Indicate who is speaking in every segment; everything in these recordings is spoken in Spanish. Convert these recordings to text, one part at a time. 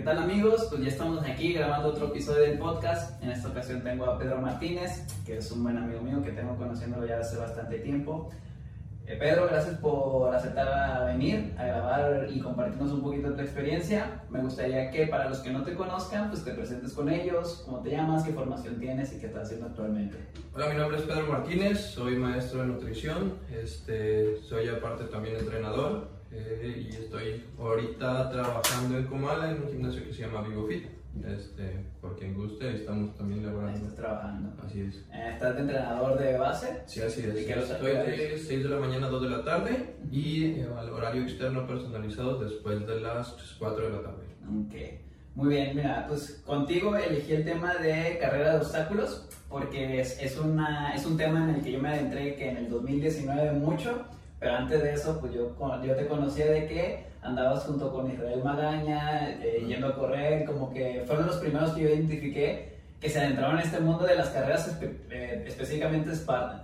Speaker 1: ¿Qué tal amigos? Pues ya estamos aquí grabando otro episodio del podcast. En esta ocasión tengo a Pedro Martínez, que es un buen amigo mío que tengo conociéndolo ya hace bastante tiempo. Eh, Pedro, gracias por aceptar venir a grabar y compartirnos un poquito de tu experiencia. Me gustaría que para los que no te conozcan, pues te presentes con ellos, cómo te llamas, qué formación tienes y qué estás haciendo actualmente.
Speaker 2: Hola, mi nombre es Pedro Martínez, soy maestro de nutrición, este, soy aparte también entrenador eh, y estoy ahorita trabajando en Comala en un gimnasio que se llama VivoFit. Este, por quien guste, estamos también laborando.
Speaker 1: estás trabajando.
Speaker 2: Así es.
Speaker 1: Eh, ¿Estás de entrenador de base?
Speaker 2: Sí, así es.
Speaker 1: ¿Y qué los
Speaker 2: Estoy de
Speaker 1: horarios?
Speaker 2: 6 de la mañana a 2 de la tarde y eh, al horario externo personalizado después de las 4 de la tarde.
Speaker 1: Ok, muy bien, mira, pues contigo elegí el tema de carrera de obstáculos porque es, es, una, es un tema en el que yo me adentré que en el 2019 mucho, pero antes de eso, pues yo, yo te conocía de que andabas junto con Israel Magaña, eh, yendo a correr, como que fueron los primeros que yo identifiqué que se adentraron en este mundo de las carreras espe- eh, específicamente Spartan.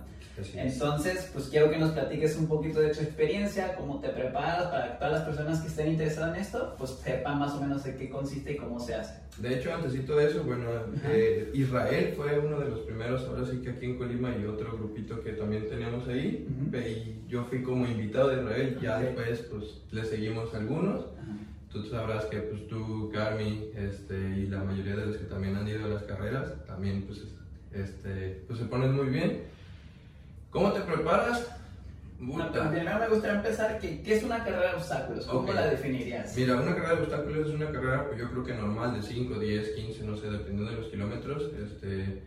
Speaker 1: Entonces, pues quiero que nos platiques un poquito de tu experiencia, cómo te preparas para que todas las personas que estén interesadas en esto, pues sepan más o menos de qué consiste y cómo se hace.
Speaker 2: De hecho, antesito de eso, bueno, eh, Israel fue uno de los primeros, ahora sí que aquí en Colima y otro grupito que también teníamos ahí,
Speaker 1: Ujú.
Speaker 2: pe- y yo fui como invitado de Israel, ya
Speaker 1: Ok.
Speaker 2: después pues le seguimos algunos, tú sabrás que pues tú, Carmi, este, y la mayoría de los que también han ido a las carreras, también pues, este, pues se ponen muy bien. ¿Cómo te preparas?
Speaker 1: Bueno, primero me gustaría empezar, ¿qué, qué es una carrera de obstáculos? ¿Cómo
Speaker 2: Ok.
Speaker 1: la definirías?
Speaker 2: Mira, una carrera de obstáculos es una carrera, pues yo creo que normal, de 5, 10, 15, no sé, dependiendo de los kilómetros. Este,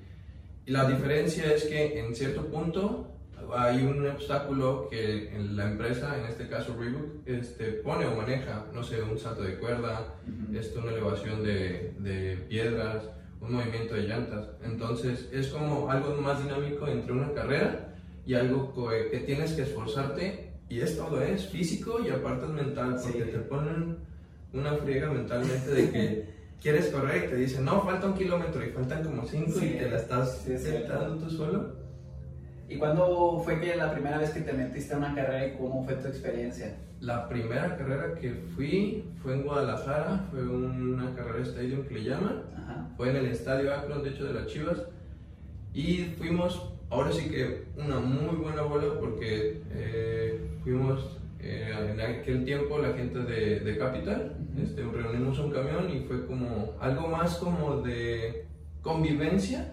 Speaker 2: y la diferencia es que en cierto punto hay un obstáculo que en la empresa, en este caso Reebok, este, pone o maneja, no sé, un salto de cuerda,
Speaker 1: Ujú.
Speaker 2: este, una elevación de, de piedras, un movimiento de llantas. Entonces es como algo más dinámico entre una carrera y algo co- que tienes que esforzarte y es todo, es físico y aparte es mental, porque
Speaker 1: Sí.
Speaker 2: te ponen una friega mentalmente de que quieres correr y te dicen, no, falta un kilómetro y faltan como cinco
Speaker 1: Sí,
Speaker 2: y te la estás
Speaker 1: sí,
Speaker 2: sentando tú solo.
Speaker 1: ¿Y cuándo fue que la primera vez que te metiste a una carrera y cómo fue tu experiencia?
Speaker 2: La primera carrera que fui fue en Guadalajara, fue una carrera stadium que le llaman.
Speaker 1: Ajá.
Speaker 2: Fue en el estadio Akron, de hecho, de las Chivas. Y fuimos, ahora sí que una muy buena bola porque eh, fuimos eh, en aquel tiempo la gente de, de Capital. Este, reunimos un camión y fue como algo más como de convivencia.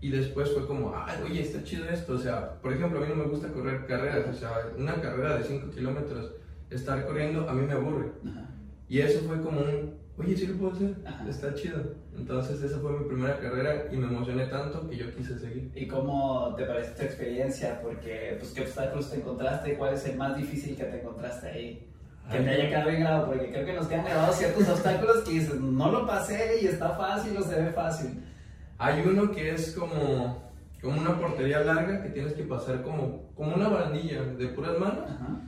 Speaker 2: Y después fue como, ay, oye, está chido esto. O sea, por ejemplo, a mí no me gusta correr carreras. O sea, una carrera de 5 kilómetros, estar corriendo, a mí me aburre.
Speaker 1: ajá.
Speaker 2: Y eso fue como un, oye, sí lo puedo hacer,
Speaker 1: Ajá.
Speaker 2: está chido. Entonces esa fue mi primera carrera y me emocioné tanto que yo quise seguir.
Speaker 1: ¿Y cómo te parece tu experiencia? Porque, pues, ¿qué obstáculos te encontraste? ¿Cuál es el más difícil que te encontraste ahí? Que te haya quedado bien grabado, porque creo que nos quedan grabados ciertos obstáculos que dices, no lo pasé y está fácil o se ve fácil.
Speaker 2: Hay uno que es como, como una portería larga que tienes que pasar como, como una barandilla de puras manos.
Speaker 1: Ajá.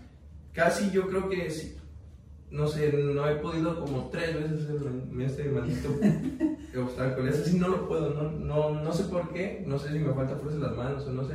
Speaker 2: Casi yo creo que, sí, no sé, no he podido como tres veces en este maldito obstáculo. Ese sí no lo puedo, no, no, no sé por qué, no sé si me falta fuerza en las manos o no sé.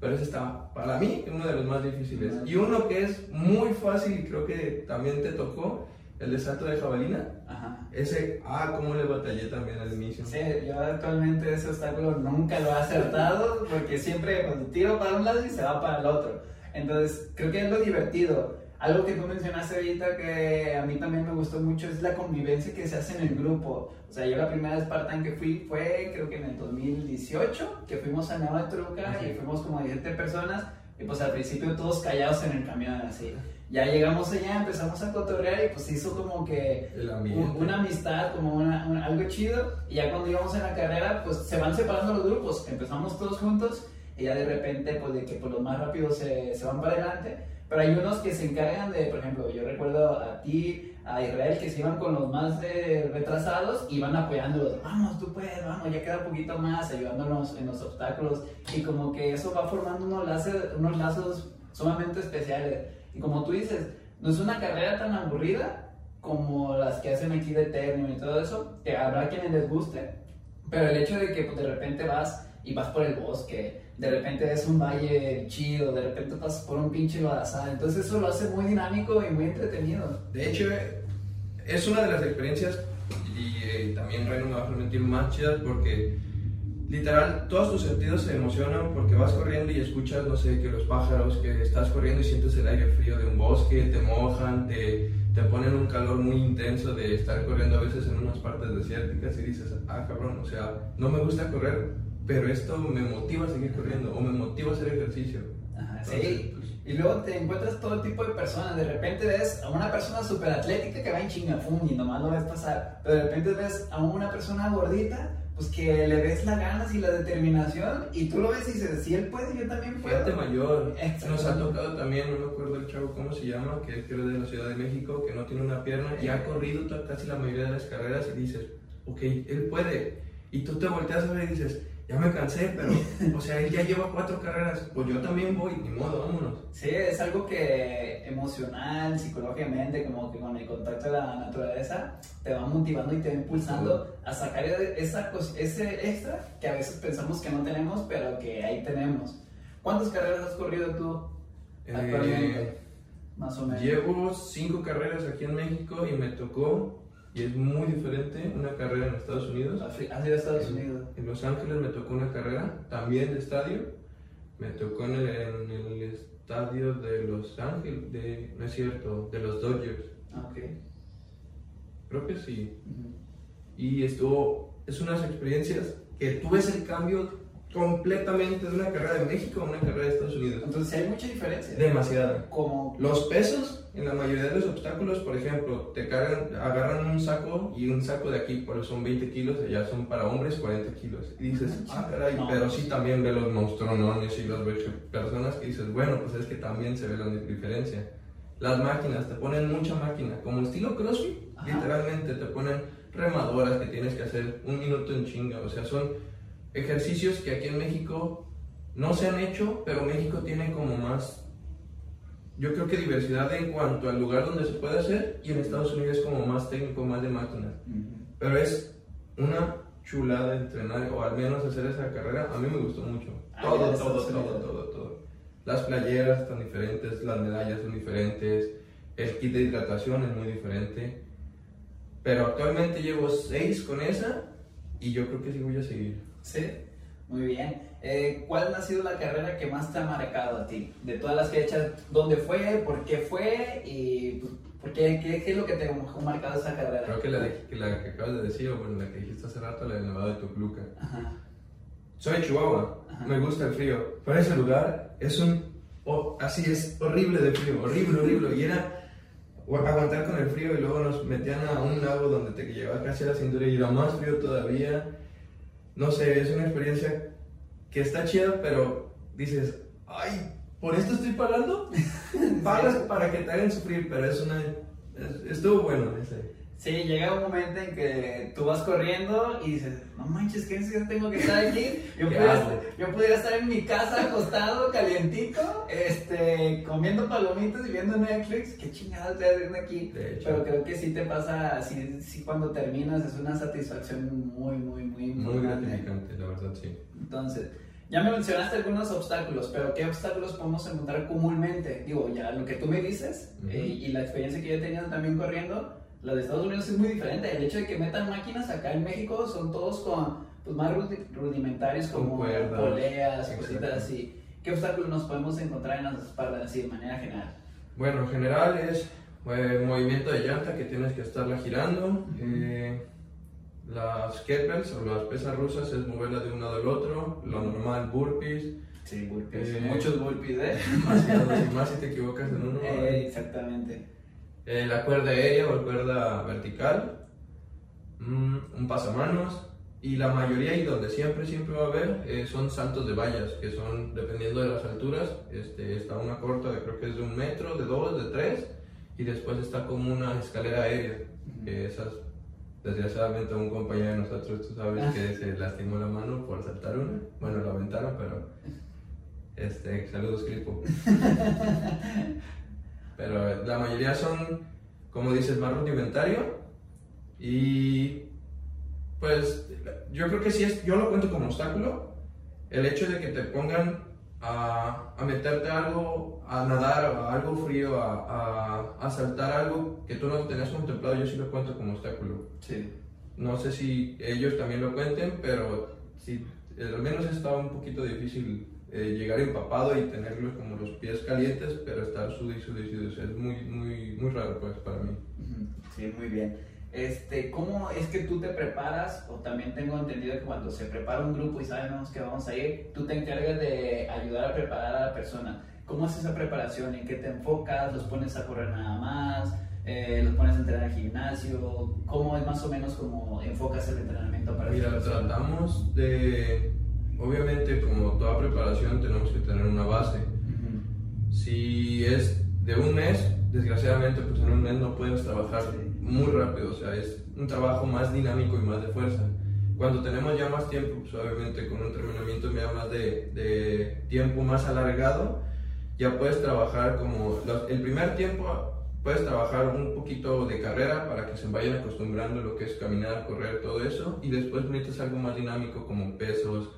Speaker 2: Pero ese está, para mí, uno de los más difíciles. Y uno que es muy fácil y creo que también te tocó, el de salto de jabalina.
Speaker 1: Ajá.
Speaker 2: Ese, ah, cómo le batallé también al inicio.
Speaker 1: Sí, yo actualmente ese obstáculo nunca lo he acertado porque siempre pues, tiro para un lado y se va para el otro. Entonces, creo que es lo divertido. Algo que tú mencionaste ahorita que a mí también me gustó mucho es la convivencia que se hace en el grupo. O sea, yo la primera Spartan que fui fue creo que en el 2018, que fuimos a Nueva Truca y fuimos como 17 personas y pues al principio todos callados en el camión así. Ya llegamos allá, empezamos a cotorrear y pues hizo como que un- una amistad, como una- un- algo chido. Y ya cuando íbamos en la carrera, pues se van separando los grupos. Empezamos todos juntos y ya de repente, pues de que pues, los más rápidos se, se van para adelante. Pero hay unos que se encargan de, por ejemplo, yo recuerdo a ti, a Israel, que se iban con los más eh, retrasados y van apoyándolos. Vamos, tú puedes, vamos, ya queda poquito más, ayudándonos en los obstáculos. Y como que eso va formando unos lazos, unos lazos sumamente especiales. Y como tú dices, no es una carrera tan aburrida como las que hacen aquí de Eternium y todo eso, que habrá quienes les guste, pero el hecho de que pues, de repente vas y vas por el bosque, de repente es un valle chido, de repente pasas por un pinche lodazal, entonces eso lo hace muy dinámico y muy entretenido.
Speaker 2: De hecho, es una de las experiencias y eh, también Reno me va a permitir más chidas porque literal todos tus sentidos se emocionan porque vas corriendo y escuchas, no sé, que los pájaros, que estás corriendo y sientes el aire frío de un bosque, te mojan, te, te ponen un calor muy intenso de estar corriendo a veces en unas partes desérticas y dices, ah, cabrón, o sea, no me gusta correr, pero esto me motiva a seguir corriendo o me motiva a hacer ejercicio.
Speaker 1: Ajá, sí. Pues, y luego te encuentras todo tipo de personas. De repente ves a una persona súper atlética que va en chingafún y nomás lo ves pasar. Pero de repente ves a una persona gordita, pues que le ves las ganas y la determinación. Y tú lo ves y dices, si él puede, yo también puedo.
Speaker 2: Gente mayor. Nos ha tocado también, no me acuerdo el chavo cómo se llama, que es de la Ciudad de México, que no tiene una pierna y ha corrido casi la mayoría de las carreras y dices, ok, él puede. Y tú te volteas a ver y dices, ya me cansé, pero, o sea, él ya lleva cuatro carreras, pues yo también voy, ni modo, vámonos.
Speaker 1: Sí, es algo que emocional, psicológicamente, como que con el contacto de la naturaleza, te va motivando y te va impulsando a sacar esa, ese extra que a veces pensamos que no tenemos, pero que ahí tenemos. ¿Cuántas carreras has corrido tú actualmente?
Speaker 2: Eh, Más o menos. Llevo cinco carreras aquí en México y me tocó y es muy diferente una carrera en Estados Unidos.
Speaker 1: ¿Has ido a Estados Unidos?
Speaker 2: En Los Ángeles me tocó una carrera, también de estadio. Me tocó en el, en el estadio de Los Ángeles, de, no es cierto, de los Dodgers.
Speaker 1: Ah, ok.
Speaker 2: Creo que sí. Y estuvo, es unas experiencias que tú ves el cambio completamente de una carrera de México a una carrera de Estados Unidos.
Speaker 1: Entonces hay mucha diferencia.
Speaker 2: Demasiada.
Speaker 1: Como
Speaker 2: los pesos en la mayoría de los obstáculos, por ejemplo, te cargan, agarran un saco y un saco de aquí, por son 20 kilos, allá son para hombres 40 kilos. Y dices, ah, caray, pero sí también ve los monstruones y los ves personas que dices, bueno, pues es que también se ve la diferencia. Las máquinas, te ponen mucha máquina, como estilo CrossFit, literalmente te ponen remadoras que tienes que hacer un minuto en chinga, o sea, son ejercicios que aquí en México no se han hecho, pero México tiene como más, yo creo que diversidad en cuanto al lugar donde se puede hacer y en Estados Unidos es como más técnico, más de máquinas. Pero es una chulada entrenar o al menos hacer esa carrera, a mí me gustó mucho. Ah, todo, todo, todo, todo, todo. Las playeras están diferentes, las medallas son diferentes, el kit de hidratación es muy diferente. Pero actualmente llevo seis con esa y yo creo que sí voy a seguir.
Speaker 1: Sí, muy bien. Eh, ¿Cuál ha sido la carrera que más te ha marcado a ti? De todas las que he hecho, ¿dónde fue? ¿Por qué fue? ¿Y pues, por qué, qué, es lo que te ha marcado esa carrera?
Speaker 2: Creo que la, que, la que acabas de decir, o bueno, la que dijiste hace rato, la de Nevado de Toluca. Soy de Chihuahua, me gusta el frío, pero ese lugar es un... así es, horrible de frío, horrible, horrible. Y era aguantar con el frío y luego nos metían a un lago donde te llevaba casi a la cintura y era más frío todavía no sé, es una experiencia que está chida, pero dices, ay, ¿por esto estoy pagando? Pagas para que te hagan sufrir, pero es una... estuvo bueno ese.
Speaker 1: Sí, llega un momento en que tú vas corriendo y dices, no manches, ¿qué necesidad tengo que estar aquí? Yo pudiera, estar en mi casa acostado, calientito, este, comiendo palomitas y viendo Netflix. ¿Qué chingados estoy haciendo aquí? Pero creo que sí te pasa, sí, cuando terminas es una satisfacción muy, muy, muy,
Speaker 2: muy, gratificante, la verdad, sí.
Speaker 1: Entonces, ya me mencionaste algunos obstáculos, pero ¿qué obstáculos podemos encontrar comúnmente? Digo, ya lo que tú me dices eh, y la experiencia que yo he tenido también corriendo la de Estados Unidos es muy diferente. El hecho de que metan máquinas acá en México son todos con, pues, más rudimentarios como poleas y cositas así. ¿Qué obstáculos nos podemos encontrar en las espaldas así de manera general?
Speaker 2: Bueno, en general es eh, movimiento de llanta que tienes que estarla girando. Eh, las kettlebells o las pesas rusas es moverla de un lado al otro. Lo normal, burpees.
Speaker 1: Sí, burpees. Eh, Muchos burpees, ¿eh?
Speaker 2: más si te equivocas en uno.
Speaker 1: exactamente.
Speaker 2: Eh, la cuerda aérea o la cuerda vertical, mm, un pasamanos y la mayoría y donde siempre siempre va a haber eh, son saltos de vallas que son dependiendo de las alturas este, está una corta de creo que es de un metro de dos de tres y después está como una escalera aérea que esas desgraciadamente un compañero de nosotros tú sabes que se lastimó la mano por saltar una bueno la aventaron pero este saludos Cripo Pero la mayoría son, como dices, más rudimentario. Y pues yo creo que sí es, yo lo cuento como obstáculo, el hecho de que te pongan a, a meterte algo, a nadar, a algo frío, a, a, a saltar algo que tú no tenías contemplado, yo sí lo cuento como obstáculo.
Speaker 1: Sí.
Speaker 2: No sé si ellos también lo cuenten, pero sí, al menos estaba un poquito difícil eh, llegar empapado y tenerlos como los pies calientes, pero estar sudo. O sea, es muy, muy, muy raro pues para mí.
Speaker 1: Sí, muy bien. Este, ¿Cómo es que tú te preparas? O también tengo entendido que cuando se prepara un grupo y sabemos que vamos a ir, tú te encargas de ayudar a preparar a la persona. ¿Cómo es esa preparación? ¿En qué te enfocas? ¿Los pones a correr nada más? Eh, ¿Los pones a entrenar al gimnasio? ¿Cómo es más o menos como enfocas el entrenamiento para
Speaker 2: Mira, tratamos de, obviamente como toda preparación tenemos que tener una base. Si es de un mes, desgraciadamente pues en un mes no puedes trabajar muy rápido, o sea, es un trabajo más dinámico y más de fuerza. Cuando tenemos ya más tiempo, pues obviamente con un entrenamiento ya más de, de tiempo más alargado, ya puedes trabajar como los- el primer tiempo puedes trabajar un poquito de carrera para que se vayan acostumbrando a lo que es caminar, correr, todo eso, y después necesitas algo más dinámico como pesos,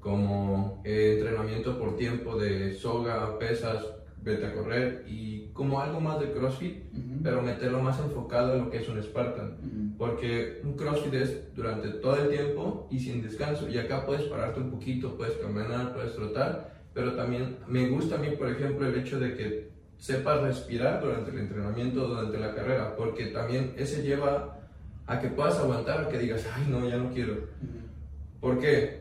Speaker 2: como eh, entrenamiento por tiempo de soga, pesas, vete a correr y como algo más de CrossFit,
Speaker 1: ujú,
Speaker 2: pero meterlo más enfocado en lo que es un Spartan.
Speaker 1: ujú.
Speaker 2: Porque un CrossFit es durante todo el tiempo y sin descanso. Y acá puedes pararte un poquito, puedes caminar, puedes trotar. Pero también me gusta a mí, por ejemplo, el hecho de que sepas respirar durante el entrenamiento, durante la carrera. Porque también ese lleva a que puedas aguantar, a que digas, ay, no, ya no quiero.
Speaker 1: Ujú.
Speaker 2: Porque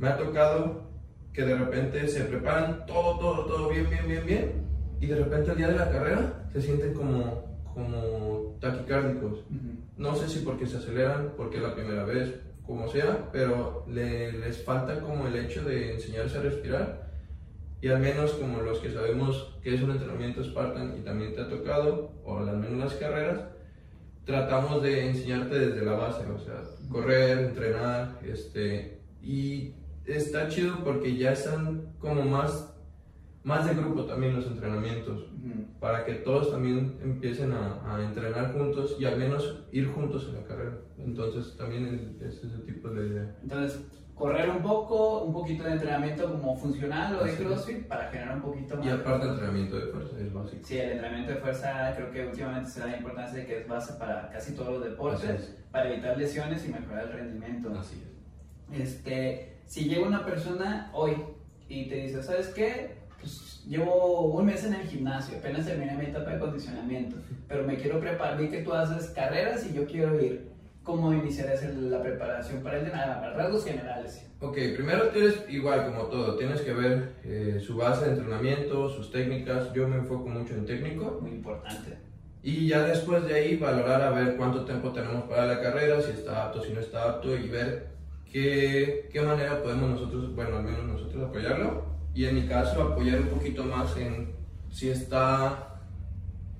Speaker 2: me ha tocado que de repente se preparan todo, todo, todo bien, bien, bien, bien. Y de repente el día de la carrera se sienten como, como taquicárdicos.
Speaker 1: Ujú.
Speaker 2: No sé si porque se aceleran, porque es la primera vez, como sea, pero le- les falta como el hecho de enseñarse a respirar. Y al menos como los que sabemos que es un entrenamiento Spartan y también te ha tocado, o al menos las carreras, tratamos de enseñarte desde la base, o sea, correr, entrenar, este, y está chido porque ya están como más, más de grupo también los entrenamientos
Speaker 1: Ujú.
Speaker 2: para que todos también empiecen a, a entrenar juntos y al menos ir juntos en la carrera. Entonces también es, es ese tipo de idea.
Speaker 1: Entonces, correr un poco, un poquito de entrenamiento como funcional o de. CrossFit para generar un poquito más.
Speaker 2: Y aparte entrenamiento de fuerza es básico.
Speaker 1: Sí, el entrenamiento de fuerza creo que últimamente se da la importancia de que es base para casi todos los deportes, para evitar lesiones y mejorar el rendimiento.
Speaker 2: Así es.
Speaker 1: Este, si llega una persona hoy y te dice, ¿sabes qué? Pues llevo un mes en el gimnasio, apenas terminé mi etapa de condicionamiento, pero me quiero preparar, vi que tú haces carreras y yo quiero ir. ¿Cómo iniciarías el- la preparación para el de nada? Rasgos generales.
Speaker 2: Ok, primero tienes, igual como todo, tienes que ver eh, su base de entrenamiento, sus técnicas. Yo me enfoco mucho en técnico.
Speaker 1: Muy importante.
Speaker 2: Y ya después de ahí valorar a ver cuánto tiempo tenemos para la carrera, si está apto, si no está apto y ver qué, qué manera podemos nosotros, bueno, al menos nosotros apoyarlo. Y en mi caso apoyar un poquito más en si está,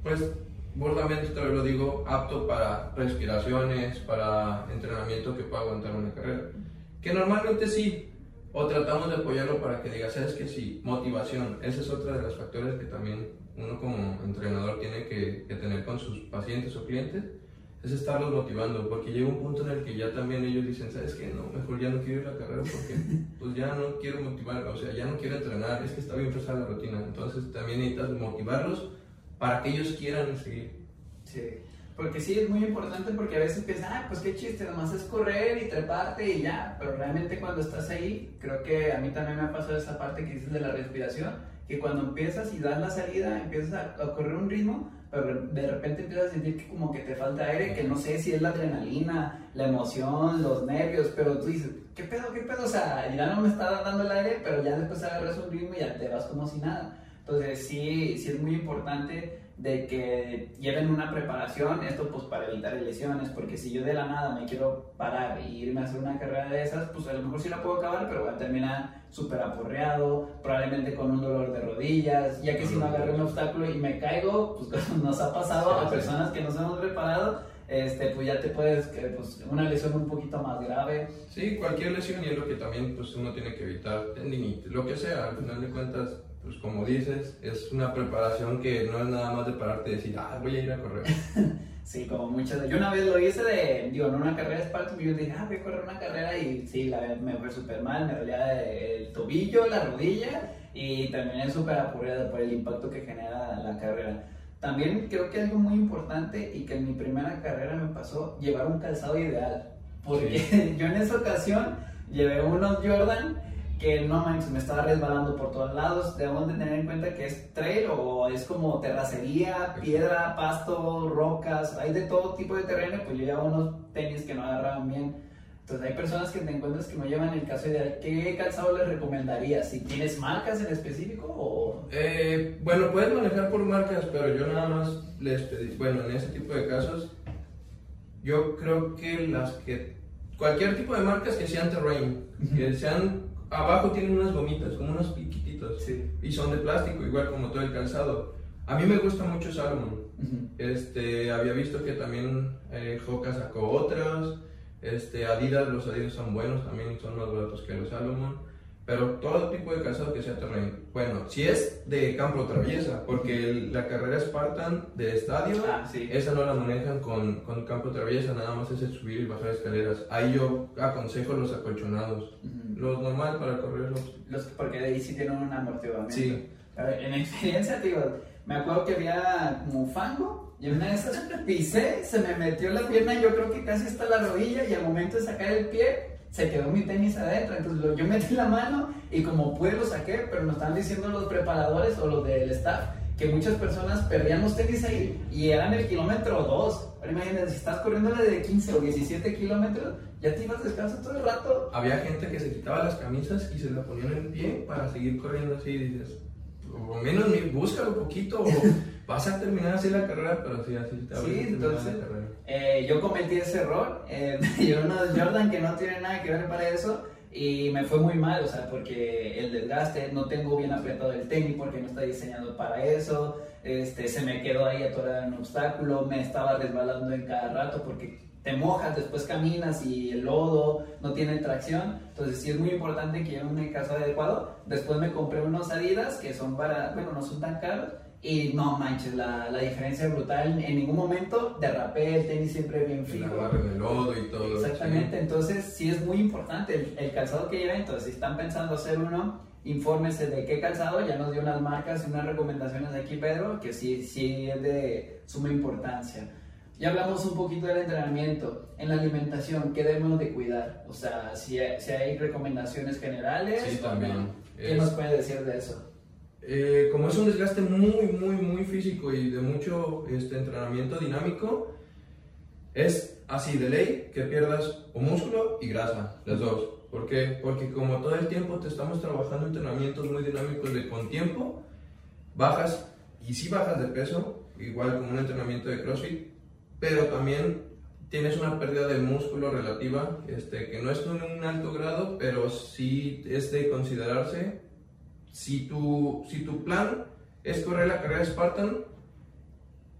Speaker 2: pues burdamente te lo digo, apto para respiraciones, para entrenamiento que pueda aguantar una carrera. Que normalmente sí, o tratamos de apoyarlo para que diga, sabes que sí, motivación, ese es otro de los factores que también uno como entrenador tiene que, que tener con sus pacientes o clientes, es estarlos motivando, porque llega un punto en el que ya también ellos dicen, sabes que no, mejor ya no quiero ir a la carrera porque pues ya no quiero motivar, o sea, ya no quiero entrenar, es que está bien pesada la rutina, entonces también necesitas motivarlos para que ellos quieran seguir.
Speaker 1: Sí. Porque sí es muy importante porque a veces piensas, ah, pues qué chiste, nomás es correr y treparte y ya. Pero realmente cuando estás ahí, creo que a mí también me ha pasado esa parte que dices de la respiración, que cuando empiezas y das la salida, empiezas a, a correr un ritmo, pero de repente empiezas a sentir que como que te falta aire, que no sé si es la adrenalina, la emoción, los nervios, pero tú dices, ¿qué pedo, qué pedo? O sea, ya no me está dando el aire, pero ya después agarras un ritmo y ya te vas como si nada. Entonces sí, sí es muy importante de que lleven una preparación, esto pues para evitar lesiones, porque si yo de la nada me quiero parar y irme a hacer una carrera de esas, pues a lo mejor sí la puedo acabar, pero voy a terminar súper aporreado, probablemente con un dolor de rodillas, ya que si no agarré un obstáculo y me caigo, pues como nos ha pasado a personas que nos hemos preparado, este, pues ya te puedes, pues una lesión un poquito más grave.
Speaker 2: Sí, cualquier lesión y es lo que también pues, uno tiene que evitar, tendinitis, lo que sea, al final de cuentas, pues como dices, es una preparación que no es nada más de pararte y decir, ah, voy a ir a correr.
Speaker 1: Sí, como muchas. Yo una vez lo hice de, digo, en una carrera de Spartan, y yo dije, ah, voy a correr una carrera y sí, la me fue súper mal, me dolía el tobillo, la rodilla y también súper apurada por el impacto que genera la carrera. También creo que algo muy importante y que en mi primera carrera me pasó, llevar un calzado ideal. Porque yo en esa ocasión llevé unos Jordan que no manches, me estaba resbalando por todos lados. Debemos de tener en cuenta que es trail o es como terracería, piedra, pasto, rocas, hay de todo tipo de terreno, pues yo llevaba unos tenis que no agarraban bien. Entonces hay personas que te encuentras que no llevan el caso ideal. ¿Qué calzado les recomendarías? ¿Si tienes marcas en específico o...?
Speaker 2: Eh, bueno, puedes manejar por marcas, pero yo nada más les pedí, bueno, en ese tipo de casos, yo creo que las que, cualquier tipo de marcas que sean terrain, que sean abajo tienen unas gomitas, como unos piquititos. Y son de plástico, igual como todo el calzado. A mí me gusta mucho Salomon. este, había visto que también eh, Hoka sacó otros. Este, Adidas, los Adidas son buenos, también son más baratos que los Salomon pero todo tipo de calzado que sea terreno. Bueno, si es de campo traviesa, porque la carrera Spartan de estadio, ah, esa no la manejan con, con campo traviesa, nada más es el subir y bajar escaleras. Ahí yo aconsejo los acolchonados, los normal para correrlos.
Speaker 1: Los, porque de ahí sí tienen un amortiguamiento. Sí. En experiencia, digo, me acuerdo que había como fango y una de esas pisé, se me metió la pierna, yo creo que casi hasta la rodilla y al momento de sacar el pie se quedó mi tenis adentro. Entonces yo metí la mano y como pude lo saqué, pero nos están diciendo los preparadores o los del staff que muchas personas perdían los tenis ahí y eran el kilómetro 2. Ahora imagínate, si estás corriendo de 15 o 17 kilómetros, ya te ibas descalzo todo el rato.
Speaker 2: Había gente que se quitaba las camisas y se la ponían en pie para seguir corriendo así. Y dices, o menos búscalo un poquito, o vas a terminar así la carrera, pero sí, así te
Speaker 1: Sí, entonces, eh, yo cometí ese error. Eh, yo de Jordan que no tiene nada que ver para eso. Y me fue muy mal, o sea, porque el desgaste, no tengo bien apretado el tenis porque no está diseñado para eso, este, se me quedó ahí atorado en un obstáculo, me estaba resbalando en cada rato porque te mojas, después caminas y el lodo no tiene tracción. Entonces sí es muy importante que lleve un calzado adecuado. Después me compré unos Adidas que son para, bueno, no son tan caros. Y no manches, la, la diferencia es brutal. En ningún momento derrapé el tenis siempre bien fijo.
Speaker 2: El lodo y todo.
Speaker 1: Exactamente, entonces sí es muy importante el, calzado que lleven. Entonces, si están pensando hacer uno, infórmese de qué calzado. Ya nos dio unas marcas y unas recomendaciones de aquí, Pedro, que sí, sí es de suma importancia. Ya hablamos un poquito del entrenamiento. En la alimentación, ¿qué debemos de cuidar? O sea, si hay, si hay recomendaciones generales.
Speaker 2: Sí, también.
Speaker 1: ¿Qué nos puede decir de eso?
Speaker 2: Eh, como es un desgaste muy, muy, muy físico y de mucho este, entrenamiento dinámico, es así de ley que pierdas o músculo y grasa, las dos. ¿Por qué? Porque como todo el tiempo te estamos trabajando entrenamientos muy dinámicos de con tiempo, bajas y si bajas de peso, igual como un entrenamiento de CrossFit, pero también tienes una pérdida de músculo relativa, este, que no es en un alto grado, pero sí es de considerarse. Si tu, si tu plan es correr la carrera Spartan,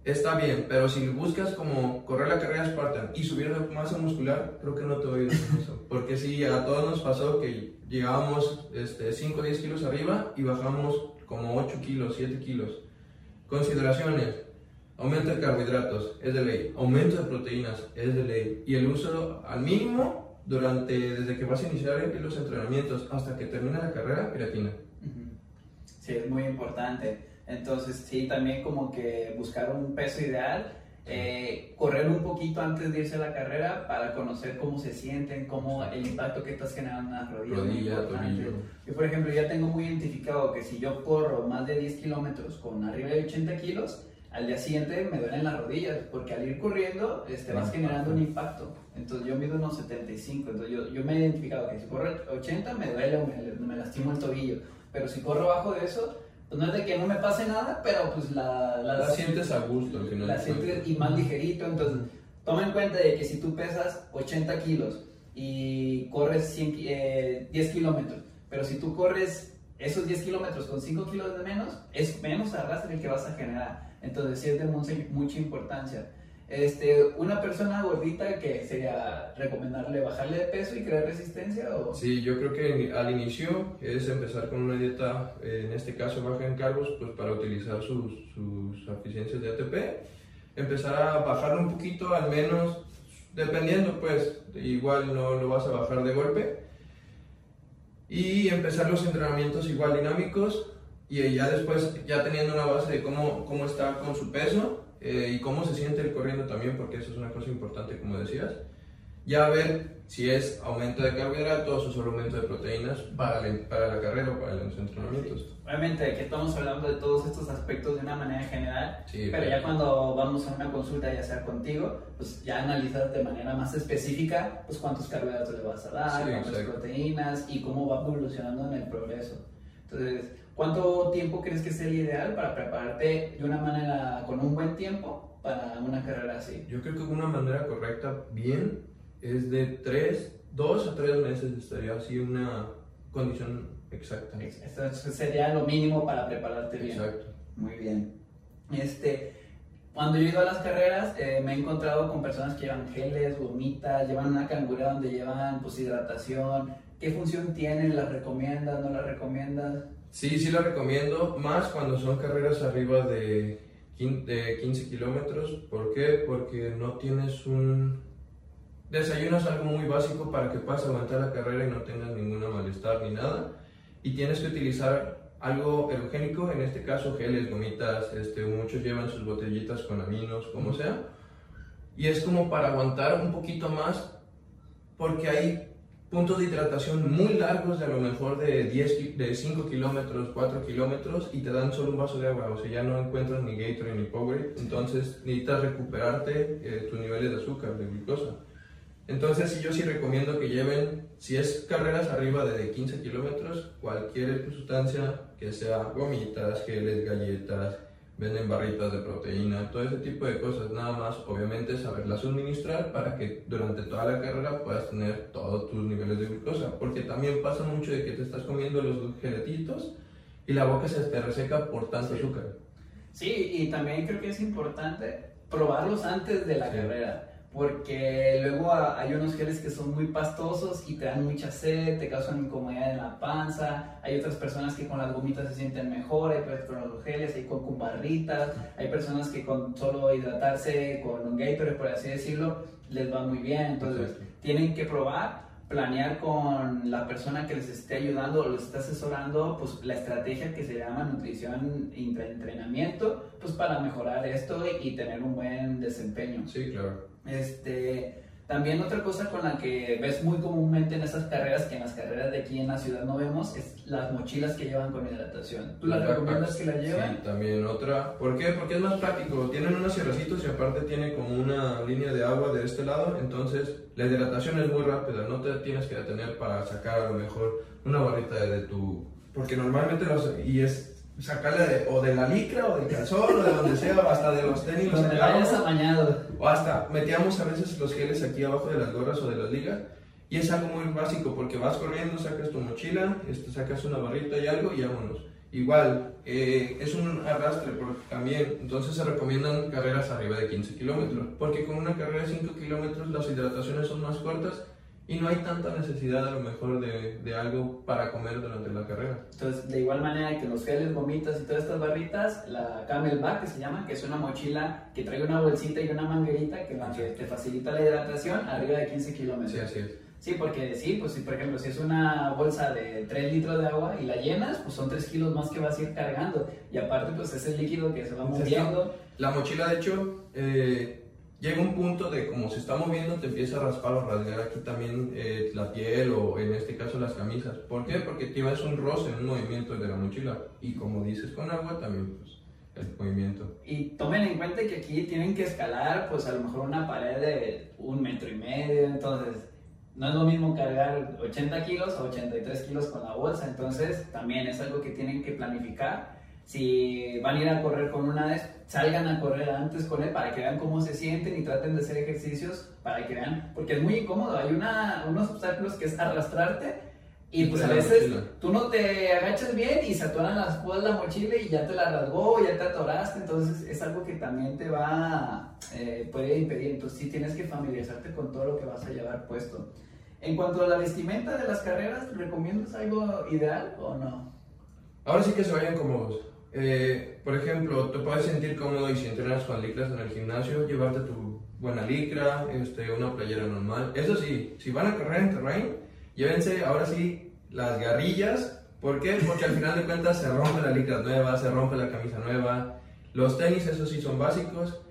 Speaker 2: está bien, pero si buscas como correr la carrera Spartan y subir la masa muscular, creo que no te voy a eso. Porque si a todos nos pasó que llegábamos este, 5 o 10 kilos arriba y bajamos como 8 kilos, 7 kilos. Consideraciones Aumento de carbohidratos, es de ley. Aumento de proteínas, es de ley. Y el uso al mínimo durante, desde que vas a iniciar los entrenamientos hasta que termina la carrera, creatina.
Speaker 1: Sí, es muy importante. Entonces, sí, también como que buscar un peso ideal, eh, correr un poquito antes de irse a la carrera para conocer cómo se sienten, cómo el impacto que estás generando en las rodillas.
Speaker 2: Rodilla, tobillo.
Speaker 1: Yo, por ejemplo, ya tengo muy identificado que si yo corro más de 10 kilómetros con arriba de 80 kilos, al día siguiente me duelen las rodillas, porque al ir corriendo este, vas generando un impacto. Entonces yo mido unos 75, entonces yo, yo me he identificado que si corro 80 me duele me, me, lastimo el tobillo, pero si corro abajo de eso, pues no es de que no me pase nada, pero pues la...
Speaker 2: La, sientes a gusto.
Speaker 1: La sientes y más ligerito, entonces toma en cuenta de que si tú pesas 80 kilos y corres 100, 10 eh, kilómetros, pero si tú corres esos 10 kilómetros con 5 kilos de menos, es menos arrastre el que vas a generar. Entonces sí es de mucha importancia. Este, una persona gordita que sería recomendarle bajarle de peso y crear resistencia o
Speaker 2: sí yo creo que al inicio es empezar con una dieta en este caso baja en cargos pues para utilizar sus, sus eficiencias de ATP empezar a bajarlo un poquito al menos dependiendo pues igual no lo vas a bajar de golpe. Y empezar los entrenamientos igual dinámicos y ya después, ya teniendo una base de cómo, cómo está con su peso eh, y cómo se siente el corriendo también, porque eso es una cosa importante, como decías, ya ver si es aumento de carbohidratos o solo aumento de proteínas para, para la carrera o para los entrenamientos.
Speaker 1: Obviamente aquí estamos hablando de todos estos aspectos de una manera general, pero ya cuando vamos a una consulta, ya sea contigo, pues ya analizas de manera más específica pues cuántos carbohidratos le vas a dar, cuántas proteínas y cómo va evolucionando en el progreso. Entonces, ¿cuánto tiempo crees que el ideal para prepararte de una manera con un buen tiempo para una carrera así?
Speaker 2: Yo creo que una manera correcta, bien, es de 3, 2 a 3 meses estaría así una condición exacta.
Speaker 1: Esto sería lo mínimo para prepararte bien.
Speaker 2: Exacto.
Speaker 1: Muy bien. Este, cuando yo he ido a las carreras, eh, me he encontrado con personas que llevan geles, gomitas, llevan una cangura donde llevan pues, hidratación. ¿Qué función tienen? ¿Las recomiendas? ¿No las recomiendas?
Speaker 2: Sí, sí las recomiendo, más cuando son carreras arriba de 15 kilómetros. ¿Por qué? Porque no tienes un Desayuno es algo muy básico para que puedas aguantar la carrera y no tengas ninguna malestar ni nada. Y tienes que utilizar algo erogénico, en este caso geles, gomitas, este, muchos llevan sus botellitas con aminos, como sea. Y es como para aguantar un poquito más, porque hay puntos de hidratación muy largos, de a lo mejor de, 10, de 5 kilómetros, 4 kilómetros, y te dan solo un vaso de agua, o sea, ya no encuentras ni Gatorade ni Powerade, entonces necesitas recuperarte eh, tus niveles de azúcar, de glucosa. Entonces, yo sí recomiendo que lleven, si es carreras arriba de 15 kilómetros, cualquier sustancia que sea gomitas, geles, galletas, venden barritas de proteína, todo ese tipo de cosas. Nada más, obviamente, saberlas suministrar para que durante toda la carrera puedas tener todos tus niveles de glucosa. Porque también pasa mucho de que te estás comiendo los geletitos y la boca se te reseca por tanto azúcar.
Speaker 1: Sí, y también creo que es importante probarlos antes de la carrera porque luego hay unos geles que son muy pastosos y te dan mucha sed, te causan incomodidad en la panza, hay otras personas que con las gomitas se sienten mejor, hay personas con los geles, hay con, barritas, hay personas que con solo hidratarse con un Gatorade, por así decirlo, les va muy bien, entonces tienen que probar planear con la persona que les esté ayudando o les esté asesorando, pues la estrategia que se llama nutrición e entrenamiento, pues para mejorar esto y tener un buen desempeño.
Speaker 2: Sí, claro.
Speaker 1: Este, también otra cosa con la que ves muy comúnmente en esas carreras, que en las carreras de aquí en la ciudad no vemos, es las mochilas que llevan con hidratación. ¿Tú las recomiendas que las lleven?
Speaker 2: Sí, también otra. ¿Por qué? Porque es más práctico. Tienen unos cierrecitos y aparte tiene como una línea de agua de este lado, entonces la hidratación es muy rápida. No te tienes que detener para sacar a lo mejor una barrita de, tu... Porque normalmente los... Y es sacarle o de la licra o del calzón o de donde sea, hasta de los tenis.
Speaker 1: Donde vayas amañado.
Speaker 2: O hasta metíamos a veces los geles aquí abajo de las gorras o de las ligas. Y es algo muy básico porque vas corriendo, sacas tu mochila, este, sacas una barrita y algo y vámonos. Igual, eh, es un arrastre también, entonces se recomiendan carreras arriba de 15 kilómetros, porque con una carrera de 5 kilómetros las hidrataciones son más cortas y no hay tanta necesidad a lo mejor de, de, algo para comer durante la carrera.
Speaker 1: Entonces, de igual manera que los geles, gomitas y todas estas barritas, la Camelback que se llama, que es una mochila que trae una bolsita y una manguerita que, que te facilita la hidratación arriba de 15 kilómetros.
Speaker 2: Sí, así es.
Speaker 1: Sí, porque sí, pues si por ejemplo si es una bolsa de 3 litros de agua y la llenas, pues son 3 kilos más que vas a ir cargando. Y aparte pues es el líquido que se va moviendo.
Speaker 2: La mochila de hecho... Eh, llega un punto de como se está moviendo te empieza a raspar o rasgar aquí también eh, la piel o en este caso las camisas. ¿Por qué? Porque te es un roce, un movimiento de la mochila y como dices con agua también pues el movimiento.
Speaker 1: Y tomen en cuenta que aquí tienen que escalar pues a lo mejor una pared de un metro y medio, entonces no es lo mismo cargar 80 kilos o 83 kilos con la bolsa, entonces también es algo que tienen que planificar si van a ir a correr con una vez, salgan a correr antes con él para que vean cómo se sienten y traten de hacer ejercicios para que vean, porque es muy incómodo. Hay una, unos obstáculos que es arrastrarte y pues a veces tú no te agachas bien y se atoran las púas la mochila y ya te la rasgó, ya te atoraste, entonces es algo que también te va, eh, puede impedir. Entonces sí tienes que familiarizarte con todo lo que vas a llevar puesto. En cuanto a la vestimenta de las carreras, ¿recomiendas algo ideal o no?
Speaker 2: Ahora sí que se vayan cómodos. Eh, por ejemplo, te puedes sentir cómodo y si entrenas con licras en el gimnasio, llevarte tu buena licra, este, una playera normal. Eso sí, si van a correr en terrain, llévense ahora sí las garrillas. ¿Por qué? Porque al final de cuentas se rompe la licra nueva, se rompe la camisa nueva. Los tenis, esos sí son básicos.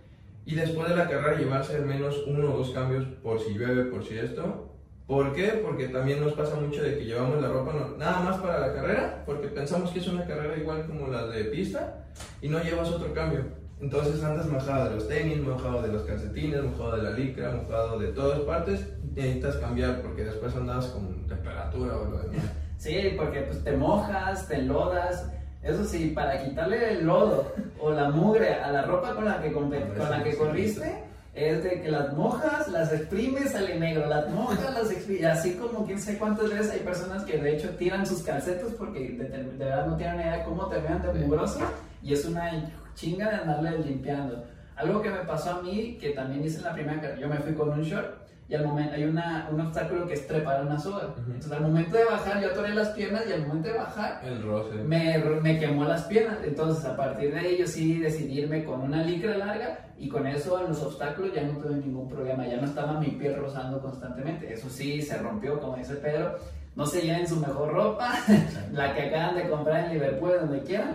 Speaker 2: Y después de la carrera llevarse al menos uno o dos cambios por si llueve, por si esto. ¿Por qué? Porque también nos pasa mucho de que llevamos la ropa no- nada más para la carrera, porque pensamos que es una carrera igual como la de pista y no llevas otro cambio. Entonces andas mojado de los tenis, mojado de los calcetines, mojado de la licra, mojado de todas partes. y Necesitas cambiar porque después andas con temperatura o lo demás.
Speaker 1: Sí, porque pues te mojas, te enlodas. Eso sí, para quitarle el lodo o la mugre a la ropa con la que, con la que corriste, es de que las mojas, las exprimes, sale negro, las mojas, las exprimes, así como quién sé cuántas veces hay personas que de hecho tiran sus calcetas porque de, de verdad no tienen idea cómo te vean de mugroso y es una chinga de andarle limpiando. Algo que me pasó a mí, que también hice en la primera carrera, yo me fui con un short y al momento hay una, un obstáculo que es trepar una soga.
Speaker 2: Ujú.
Speaker 1: Entonces al momento de bajar yo atoré las piernas y al momento de bajar
Speaker 2: El roce.
Speaker 1: me, me quemó las piernas. Entonces, a partir de ahí, yo sí decidí irme con una licra larga y con eso en los obstáculos ya no tuve ningún problema. Ya no estaba mi piel rozando constantemente. Eso sí, se rompió, como dice Pedro. No se lleven su mejor ropa, la que acaban de comprar en Liverpool, donde quieran.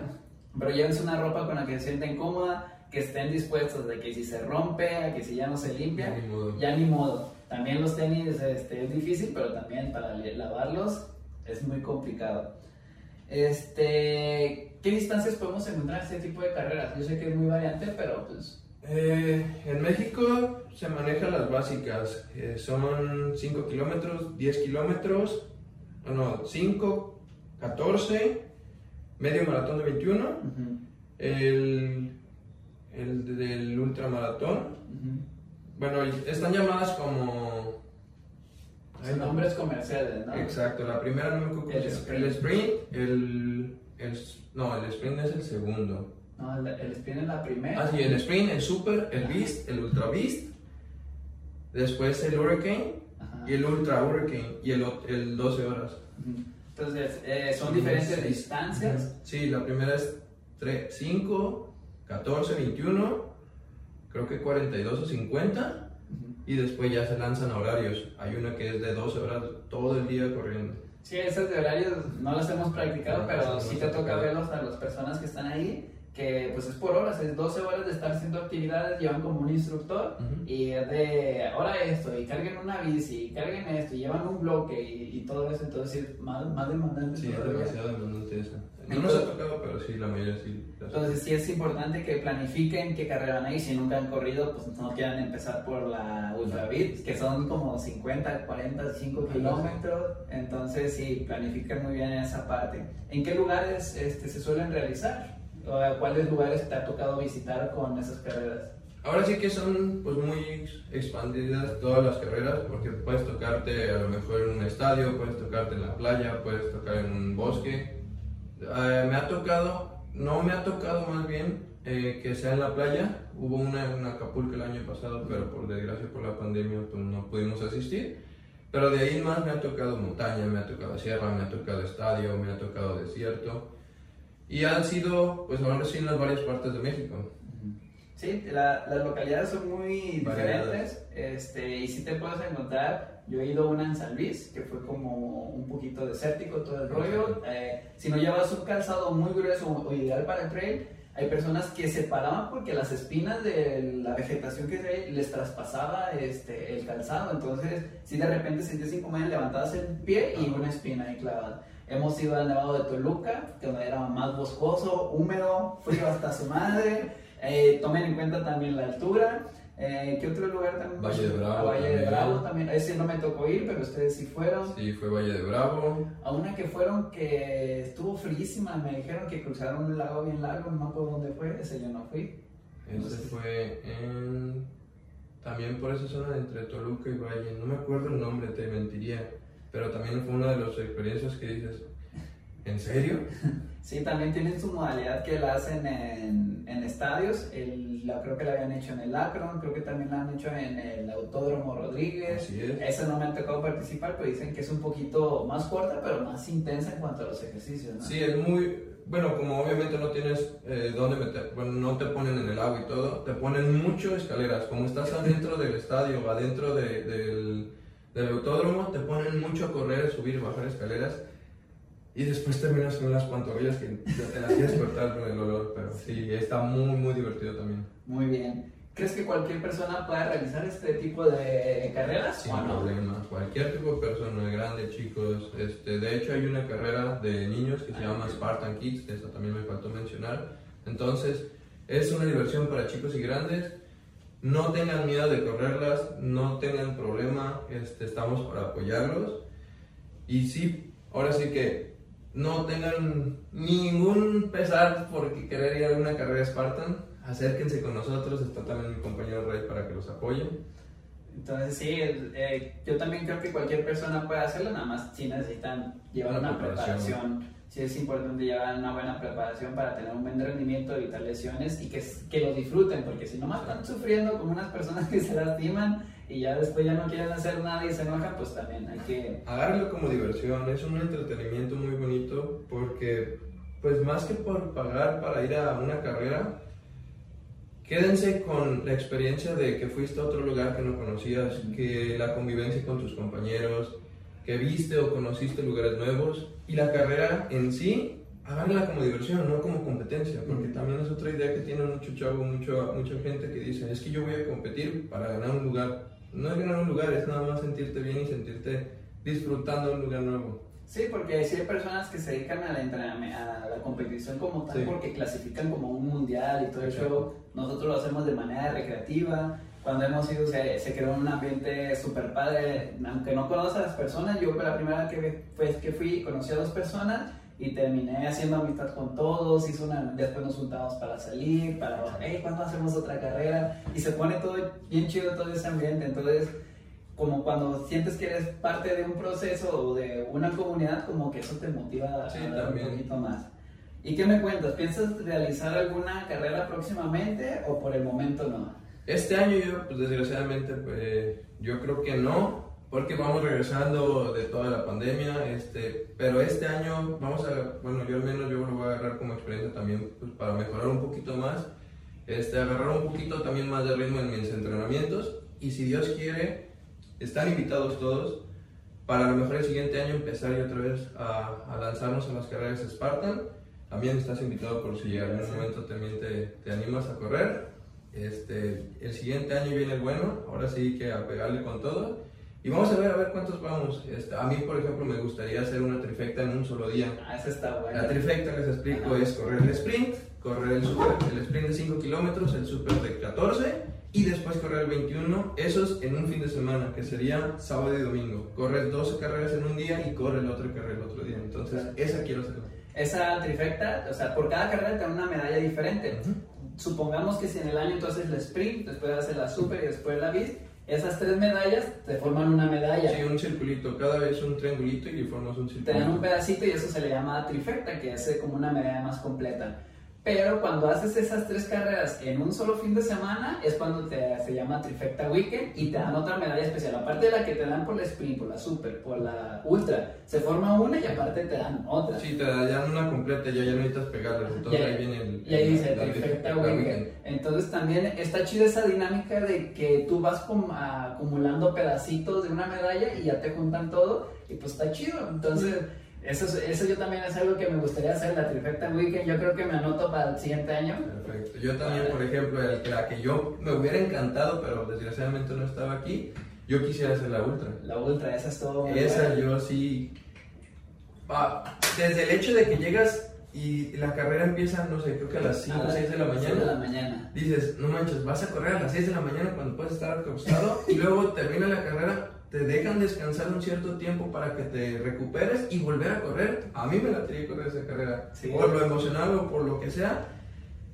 Speaker 1: Pero llévense una ropa con la que se sienten cómoda, que estén dispuestos de que si se rompe, a que si ya no se limpia,
Speaker 2: Ni modo.
Speaker 1: ya ni modo. También los tenis este, es difícil, pero también para lavarlos es muy complicado. Este, ¿Qué distancias podemos encontrar en este tipo de carreras? Yo sé que es muy variante, pero pues...
Speaker 2: Eh, en México se manejan las básicas. eh, son 5 kilómetros, 10 kilómetros, no, 5, 14, medio maratón de 21,
Speaker 1: ujú,
Speaker 2: el, el del ultramaratón.
Speaker 1: ujú.
Speaker 2: Bueno, están llamadas como...
Speaker 1: Son nombres comerciales, ¿no?
Speaker 2: Exacto, la primera no me acuerdo
Speaker 1: El sprint.
Speaker 2: El sprint, el, el- No, el sprint es el segundo.
Speaker 1: No, el, el spin es la primera.
Speaker 2: Ah, sí, el sprint, el super, el beast, el ultra beast. Después el hurricane
Speaker 1: Ajá.
Speaker 2: y el ultra hurricane y el, el 12 horas.
Speaker 1: Entonces, eh, son
Speaker 2: Sí,
Speaker 1: diferentes
Speaker 2: sí.
Speaker 1: distancias.
Speaker 2: Sí, la primera es 5, 14, 21, creo que 42 o 50.
Speaker 1: Ujú.
Speaker 2: Y después ya se lanzan a horarios. Hay una que es de 12 horas todo el día corriendo.
Speaker 1: Sí, esas de horarios no las hemos practicado,
Speaker 2: No,
Speaker 1: pero sí te toca verlos a las personas que están ahí, que pues es por horas, es 12 horas de estar haciendo actividades, llevan como un instructor
Speaker 2: Ujú.
Speaker 1: y es de ahora esto, y carguen una bici, y carguen esto, y llevan un bloque y, y todo eso, entonces es más, más demandante.
Speaker 2: Sí, es demasiado demandante esa. No nos ha tocado, pero sí, la mayoría sí.
Speaker 1: Entonces sí es importante que planifiquen qué carrera van a ir. Si nunca han corrido, pues no quieran empezar por la Ultra Beat, que son como 50, 45 kilómetros. Entonces sí, planifiquen muy bien esa parte. ¿En qué lugares este, se suelen realizar? ¿O a ¿Cuáles lugares te ha tocado visitar con esas carreras?
Speaker 2: Ahora sí que son pues muy expandidas todas las carreras porque puedes tocarte a lo mejor en un estadio, puedes tocarte en la playa, puedes tocar en un bosque. Eh, me ha tocado, no me ha tocado más bien eh, que sea en la playa. Hubo una en Acapulco el año pasado, pero por desgracia por la pandemia pues, no pudimos asistir. Pero de ahí más me ha tocado montaña, me ha tocado sierra, me ha tocado estadio, me ha tocado desierto. Y han sido, pues ahora sí, en las varias partes de México.
Speaker 1: Sí, la- las localidades son muy
Speaker 2: Variadas.
Speaker 1: diferentes este, y sí te puedes encontrar. Yo he ido a una en San Luis, que fue como un poquito desértico todo el rollo. Eh, si no llevas un calzado muy grueso o ideal para el trail, hay personas que se paraban porque las espinas de la vegetación que hay les traspasaba este, el calzado. Entonces, si de repente sentías incomodidad, levantabas el pie y una espina ahí clavada. Hemos ido al Nevado de Toluca, que era más boscoso, húmedo, frío hasta su madre. Eh, tomen en cuenta también la altura. Eh, ¿Qué otro lugar también?
Speaker 2: Valle de Bravo
Speaker 1: Valle de
Speaker 2: también.
Speaker 1: Bravo también. Ese no me tocó ir, pero ustedes sí fueron.
Speaker 2: Sí, fue Valle de Bravo.
Speaker 1: A una que fueron que estuvo fríísima, me dijeron que cruzaron un lago bien largo, no me acuerdo dónde fue, ese yo no fui.
Speaker 2: Ese fue en. También por esa zona de entre Toluca y Valle. No me acuerdo el nombre, te mentiría. Pero también fue una de las experiencias que dices. ¿En serio?
Speaker 1: Sí, también tienen su modalidad que la hacen en, en estadios. El, la, creo que la habían hecho en el Akron, creo que también la han hecho en el Autódromo Rodríguez.
Speaker 2: Así es.
Speaker 1: Esa no me ha tocado participar, pero dicen que es un poquito más corta, pero más intensa en cuanto a los ejercicios. ¿no?
Speaker 2: Sí, es muy. Bueno, como obviamente no tienes eh, dónde meter. Bueno, no te ponen en el agua y todo. Te ponen mucho escaleras. Como estás adentro del estadio adentro de- del, del autódromo, te ponen mucho a correr, subir bajar escaleras. Y después terminas con unas pantorrillas que ya te las quieres cortar con el olor, pero sí, está muy, muy divertido también.
Speaker 1: Muy bien. ¿Crees que cualquier persona pueda realizar este tipo de carreras?
Speaker 2: Sin
Speaker 1: o no?
Speaker 2: problema. Cualquier tipo de persona, grande, chicos. Este, de hecho, hay una carrera de niños que se
Speaker 1: Ah,
Speaker 2: llama. Spartan Kids, que eso también me faltó mencionar. Entonces, es una diversión para chicos y grandes. No tengan miedo de correrlas, no tengan problema, este, estamos para apoyarlos. Y sí, ahora sí que no tengan ningún pesar por querer ir a una carrera Spartan. Acérquense con nosotros, está también mi compañero Ray para que los apoye.
Speaker 1: Entonces sí, eh, yo también creo que cualquier persona puede hacerlo, nada más si necesitan llevar
Speaker 2: Una
Speaker 1: una
Speaker 2: preparación.
Speaker 1: preparación. Sí es importante llevar una buena preparación para tener un buen rendimiento, evitar lesiones y que, que lo disfruten, porque si nomás están sufriendo como unas personas que se lastiman y ya después ya no quieren hacer nada y se enojan, pues también hay que...
Speaker 2: Agárralo como diversión, es un entretenimiento muy bonito porque, pues más que por pagar para ir a una carrera, quédense con la experiencia de que fuiste a otro lugar que no conocías, que la convivencia con tus compañeros, que viste o conociste lugares nuevos y la carrera en sí, agárrala como diversión, no como competencia, porque también es otra idea que tiene mucho chavo, mucho, mucha gente que dice, es que yo voy a competir para ganar un lugar. No es ganar un lugar, es nada más sentirte bien y sentirte disfrutando de un lugar nuevo.
Speaker 1: Sí, porque sí hay personas que se dedican al entrenamiento, a la competición como tal,
Speaker 2: Sí.
Speaker 1: porque clasifican como un mundial y todo
Speaker 2: Exacto.
Speaker 1: show. Nosotros lo hacemos de manera recreativa. Cuando hemos ido, se, se creó un ambiente súper padre. Aunque no conozco a las personas, yo la primera vez que, fue que fui conocí a dos personas y terminé haciendo amistad con todos. Hizo una, después nos juntamos para salir, para, hey, ¿cuándo hacemos otra carrera? Y se pone todo bien chido todo ese ambiente. Entonces, como cuando sientes que eres parte de un proceso o de una comunidad, como que eso te motiva
Speaker 2: Sí,
Speaker 1: a dar un poquito más. ¿Y qué me cuentas? ¿Piensas realizar alguna carrera próximamente o por el momento no?
Speaker 2: Este año yo, pues desgraciadamente, pues, yo creo que no, porque vamos regresando de toda la pandemia, este, pero este año vamos a, bueno, yo al menos yo lo voy a agarrar como experiencia también, pues para mejorar un poquito más, este, agarrar un poquito también más de ritmo en mis entrenamientos, y si Dios quiere, están invitados todos, para a lo mejor el siguiente año empezar ya otra vez a, a lanzarnos a las carreras Spartan, también estás invitado por si en algún momento también te, te animas a correr. Este, el siguiente año viene el bueno, ahora sí que a pegarle con todo. Y vamos a ver a ver cuántos vamos. Este, a mí, por ejemplo, me gustaría hacer una trifecta en un solo día.
Speaker 1: Ah, esa está buena.
Speaker 2: La trifecta, les explico,
Speaker 1: Ajá.
Speaker 2: es correr el sprint, correr el super, el sprint de 5 kilómetros, el super de 14 y después correr el 21. Esos en un fin de semana, que sería sábado y domingo. Corres 12 carreras en un día y corre la otra carrera el otro día. Entonces, esa quiero hacer.
Speaker 1: Esa trifecta, o sea, por cada carrera te dan una medalla diferente. Supongamos que si en el año entonces el sprint, después haces la super y después la bis, esas tres medallas te forman una medalla.
Speaker 2: Sí, un circulito, cada vez un triangulito y formas un
Speaker 1: te
Speaker 2: circulito.
Speaker 1: dan un pedacito y eso se le llama trifecta, que es como una medalla más completa. Pero cuando haces esas tres carreras en un solo fin de semana es cuando te, se llama trifecta weekend y te dan otra medalla especial. Aparte de la que te dan por la sprint, por la super, por la ultra, se forma una y aparte te dan otra.
Speaker 2: Sí, te dan una completa, ya, ya no necesitas pegarlas. Entonces
Speaker 1: Ya-
Speaker 2: ahí viene el.
Speaker 1: Y ahí dice trifecta
Speaker 2: trifecta
Speaker 1: weekend. Entonces también está chida esa dinámica de que tú vas como acumulando pedacitos de una medalla y ya te juntan todo y pues está chido. Entonces eso, es- eso yo también es algo que me gustaría hacer, la trifecta weekend. Yo creo que me anoto para el siguiente año.
Speaker 2: Perfecto. Yo también, por ejemplo, el- la que yo me hubiera encantado, pero desgraciadamente no estaba aquí, yo quisiera hacer la ultra.
Speaker 1: La ultra, esa es todo.
Speaker 2: Esa
Speaker 1: buena.
Speaker 2: yo sí. Ah, desde el hecho de que llegas y la carrera empieza, no sé, creo que a las 5
Speaker 1: A
Speaker 2: o
Speaker 1: las
Speaker 2: 6 de la
Speaker 1: seis de la
Speaker 2: mañana.
Speaker 1: mañana.
Speaker 2: Dices, no manches, vas a correr a las 6 de la mañana cuando puedes estar acostado y luego termina la carrera, te dejan descansar un cierto tiempo para que te recuperes y volver a correr. A mí me la quería correr esa carrera,
Speaker 1: Sí.
Speaker 2: por lo emocional o por lo que sea.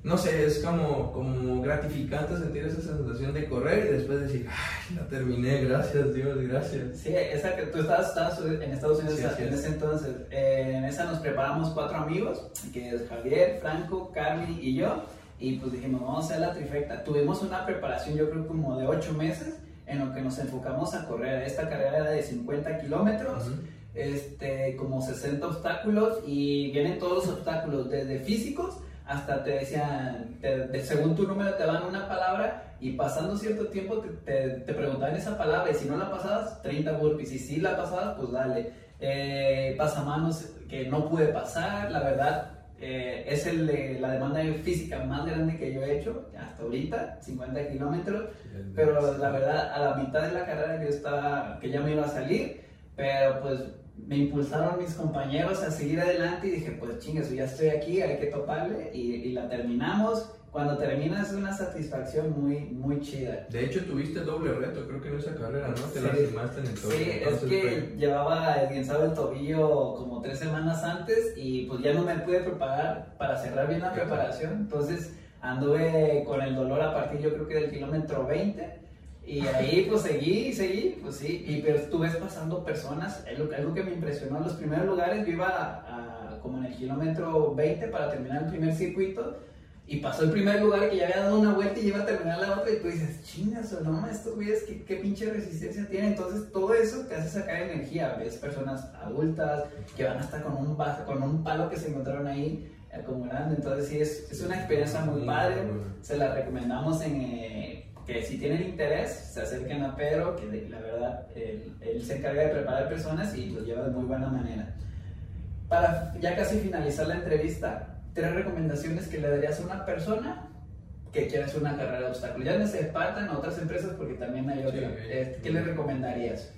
Speaker 2: No sé, es como, como gratificante sentir esa sensación de correr y después decir, ay, la terminé, gracias Dios, gracias.
Speaker 1: Sí, esa que tú estabas, estabas en Estados Unidos
Speaker 2: Sí,
Speaker 1: en
Speaker 2: es.
Speaker 1: ese entonces. Eh, en esa nos preparamos cuatro amigos, que es Javier, Franco, Carly y yo. Y pues dijimos, vamos a hacer la trifecta. Tuvimos una preparación, yo creo, como de ocho meses, en lo que nos enfocamos a correr. Esta carrera era de 50 kilómetros,
Speaker 2: Ujú.
Speaker 1: este, como 60 obstáculos, y vienen todos los obstáculos, desde físicos hasta te decían, te- de- según tu número te dan una palabra y pasando cierto tiempo te, te, te preguntaban esa palabra y si no la pasabas, 30 burpees y si la pasabas, pues dale. eh, pasamanos que no pude pasar, la verdad. Eh, es el de la demanda física más grande que yo he hecho hasta ahorita, 50 kilómetros. Pero la verdad, a la mitad de la carrera yo estaba, que ya me iba a salir, pero pues me impulsaron mis compañeros a seguir adelante y dije, pues chingas, ya estoy aquí, hay que toparle y, y la terminamos. Cuando terminas es una satisfacción muy, muy chida.
Speaker 2: De hecho, tuviste doble reto, creo que en esa carrera, ¿no? Te
Speaker 1: Sí.
Speaker 2: lastimaste en el tobillo.
Speaker 1: Sí, es que
Speaker 2: fue-
Speaker 1: llevaba esguinzado el tobillo como tres semanas antes y pues ya no me pude preparar para cerrar bien la preparación. Entonces anduve con el dolor a partir yo creo que del kilómetro 20 y ahí pues seguí seguí, pues sí. Y pero tú ves pasando personas, es algo que me impresionó en los primeros lugares, yo iba a- a- como en el kilómetro 20 para terminar el primer circuito. Y pasó el primer lugar que ya había dado una vuelta y iba a terminar la otra y tú dices, chingas o no, estos güeyes, ¿qué, qué pinche resistencia tienen. Entonces todo eso te hace sacar energía. Ves personas adultas que van hasta con un, con un palo que se encontraron ahí acumulando. Entonces sí, es, es una experiencia muy padre. Se la recomendamos en eh, que si tienen interés, se acerquen a Pedro, que la verdad él, él se encarga de preparar personas y lo lleva de muy buena manera. Para ya casi finalizar la entrevista, tres recomendaciones que le darías a una persona que quiere hacer una carrera de obstáculos. Ya no se Spartan a otras empresas porque también hay otras.
Speaker 2: sí.
Speaker 1: Eh, ¿Qué le recomendarías?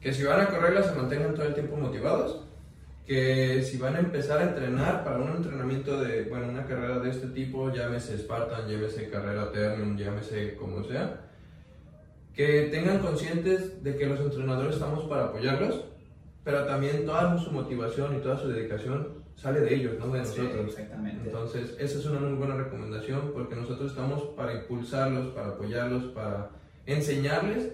Speaker 2: Que si van a correrla se mantengan todo el tiempo motivados. Que si van a empezar a entrenar para un entrenamiento de, bueno, una carrera de este tipo, llámese Spartan, llámese carrera Ternium, llámese como sea, que tengan conscientes de que los entrenadores estamos para apoyarlos, pero también toda su motivación y toda su dedicación sale de ellos, no de
Speaker 1: Sí,
Speaker 2: nosotros.
Speaker 1: exactamente.
Speaker 2: Entonces, esa es una muy buena recomendación porque nosotros estamos para impulsarlos, para apoyarlos, para enseñarles,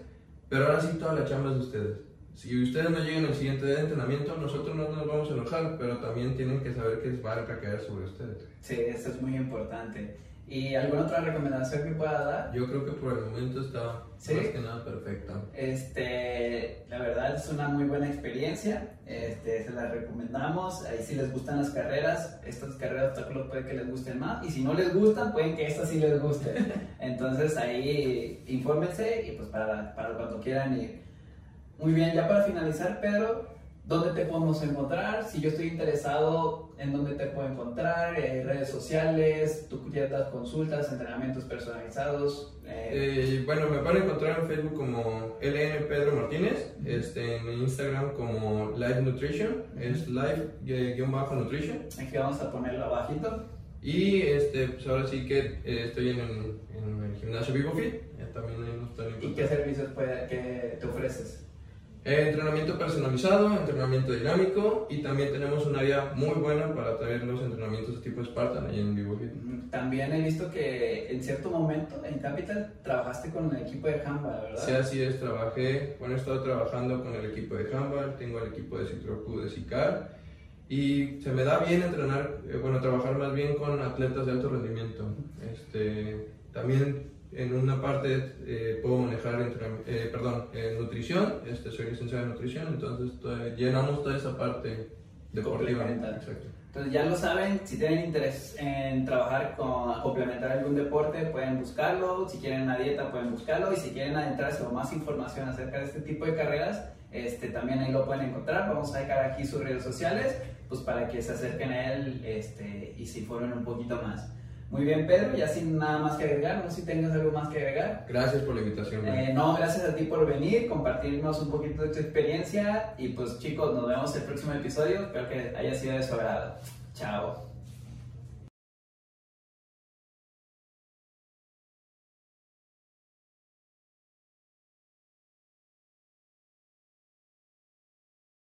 Speaker 2: pero ahora sí toda la chamba es de ustedes. Si ustedes no llegan al siguiente día de entrenamiento, nosotros no nos vamos a enojar, pero también tienen que saber que va a recaer sobre ustedes.
Speaker 1: Sí, eso es muy importante. ¿Y alguna otra recomendación que pueda dar?
Speaker 2: Yo creo que por el momento está
Speaker 1: ¿Sí?
Speaker 2: más que nada perfecta.
Speaker 1: Este, la verdad es una muy buena experiencia, este, se la recomendamos, ahí si les gustan las carreras, estas carreras de obstáculos puede que les gusten más, y si no les gustan, pueden que estas sí les gusten. Entonces ahí infórmense y pues para, para cuando quieran ir. Muy bien, ya para finalizar, Pedro, ¿dónde te podemos encontrar? Si yo estoy interesado, ¿en dónde te puedo encontrar? Eh, redes sociales, tú ya das consultas, entrenamientos personalizados. eh,
Speaker 2: Eh, bueno, me pueden encontrar en Facebook como LN Pedro Martínez, este, en Instagram como Live Nutrition, es live-nutrition.
Speaker 1: aquí vamos a ponerlo abajito.
Speaker 2: Y este, pues ahora sí que eh, estoy en, el- en el gimnasio VivoFit, eh, también ahí nos pueden
Speaker 1: ¿Y qué servicios puede- que te ofreces?
Speaker 2: Eh, entrenamiento personalizado, entrenamiento dinámico y también tenemos un área muy buena para traer los entrenamientos de tipo Spartan ahí en.
Speaker 1: Mm, También he visto que en cierto momento en Capital trabajaste con el equipo de handball, ¿verdad?
Speaker 2: Sí, así es, trabajé, bueno, he estado trabajando con el equipo de handball, tengo el equipo de Citrocu de SICAR y se me da bien entrenar, eh, bueno, trabajar más bien con atletas de alto rendimiento. Este, también en una parte eh, puedo manejar, eh, perdón, eh, nutrición, este, soy licenciado en nutrición, entonces to- llenamos toda esa parte deportiva.
Speaker 1: Complementar.
Speaker 2: Exacto.
Speaker 1: Entonces ya lo saben, si tienen interés en trabajar con complementar algún deporte, pueden buscarlo, si quieren una dieta pueden buscarlo y si quieren adentrarse o más información acerca de este tipo de carreras, este, también ahí lo pueden encontrar. Vamos a dejar aquí sus redes sociales, pues para que se acerquen a él este, y se informen un poquito más. Muy bien, Pedro, ya sin nada más que agregar, no sé si tengas algo más que agregar.
Speaker 2: Gracias por la invitación.
Speaker 1: Eh, no, gracias a ti por venir, compartirnos un poquito de tu experiencia y pues chicos, nos vemos el próximo episodio, espero que haya sido de su agrado.